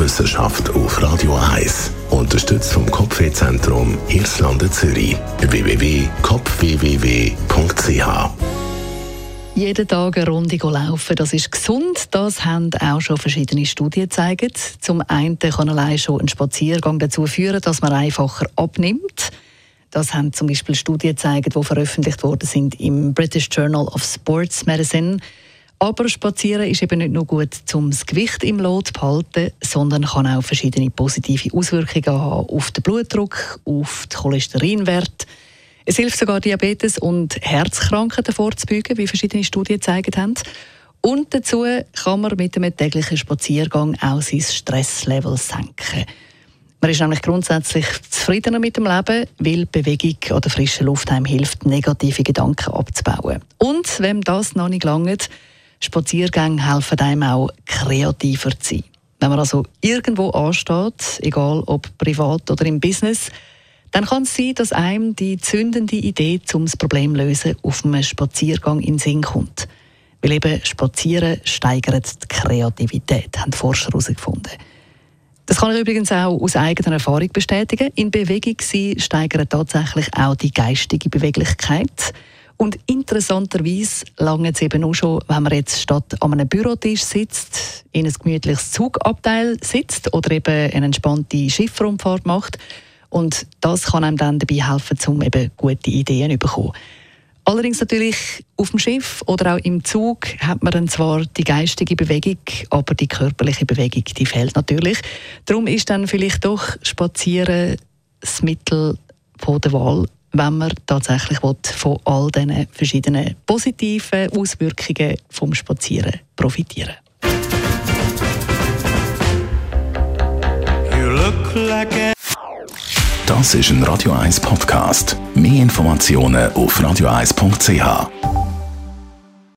Wissenschaft auf Radio 1. Unterstützt vom Kopfwehzentrum Irlande Zürich. www.kopfwww.ch jeden Tag eine Runde laufen, das ist gesund. Das haben auch schon verschiedene Studien gezeigt. Zum einen kann allein schon ein Spaziergang dazu führen, dass man einfacher abnimmt. Das haben zum Beispiel Studien gezeigt, die veröffentlicht worden sind im British Journal of Sports Medicine. Aber Spazieren ist eben nicht nur gut, um das Gewicht im Lot zu behalten, sondern kann auch verschiedene positive Auswirkungen haben auf den Blutdruck, auf den Cholesterinwert. Es hilft sogar Diabetes und Herzkrankheiten vorzubeugen, wie verschiedene Studien gezeigt haben. Und dazu kann man mit einem täglichen Spaziergang auch sein Stresslevel senken. Man ist nämlich grundsätzlich zufriedener mit dem Leben, weil Bewegung oder frische Luft einem hilft, negative Gedanken abzubauen. Und wenn das noch nicht langt, Spaziergänge helfen einem auch, kreativer zu sein. Wenn man also irgendwo ansteht, egal ob privat oder im Business, dann kann es sein, dass einem die zündende Idee zum Problem lösen auf einem Spaziergang in den Sinn kommt. Weil eben Spazieren steigert die Kreativität, haben Forscher herausgefunden. Das kann ich übrigens auch aus eigener Erfahrung bestätigen. In Bewegung sein steigert tatsächlich auch die geistige Beweglichkeit. Und interessanterweise lange es eben auch schon, wenn man jetzt statt an einem Bürotisch sitzt, in ein gemütliches Zugabteil sitzt oder eben eine entspannte Schiffrumfahrt macht. Und das kann einem dann dabei helfen, um eben gute Ideen zu bekommen. Allerdings natürlich auf dem Schiff oder auch im Zug hat man dann zwar die geistige Bewegung, aber die körperliche Bewegung, die fehlt natürlich. Darum ist dann vielleicht doch Spazieren das Mittel der Wahl wenn man tatsächlich will, von all diesen verschiedenen positiven Auswirkungen vom Spazieren profitieren Das ist ein Radio 1 Podcast. Mehr Informationen auf radio1.ch.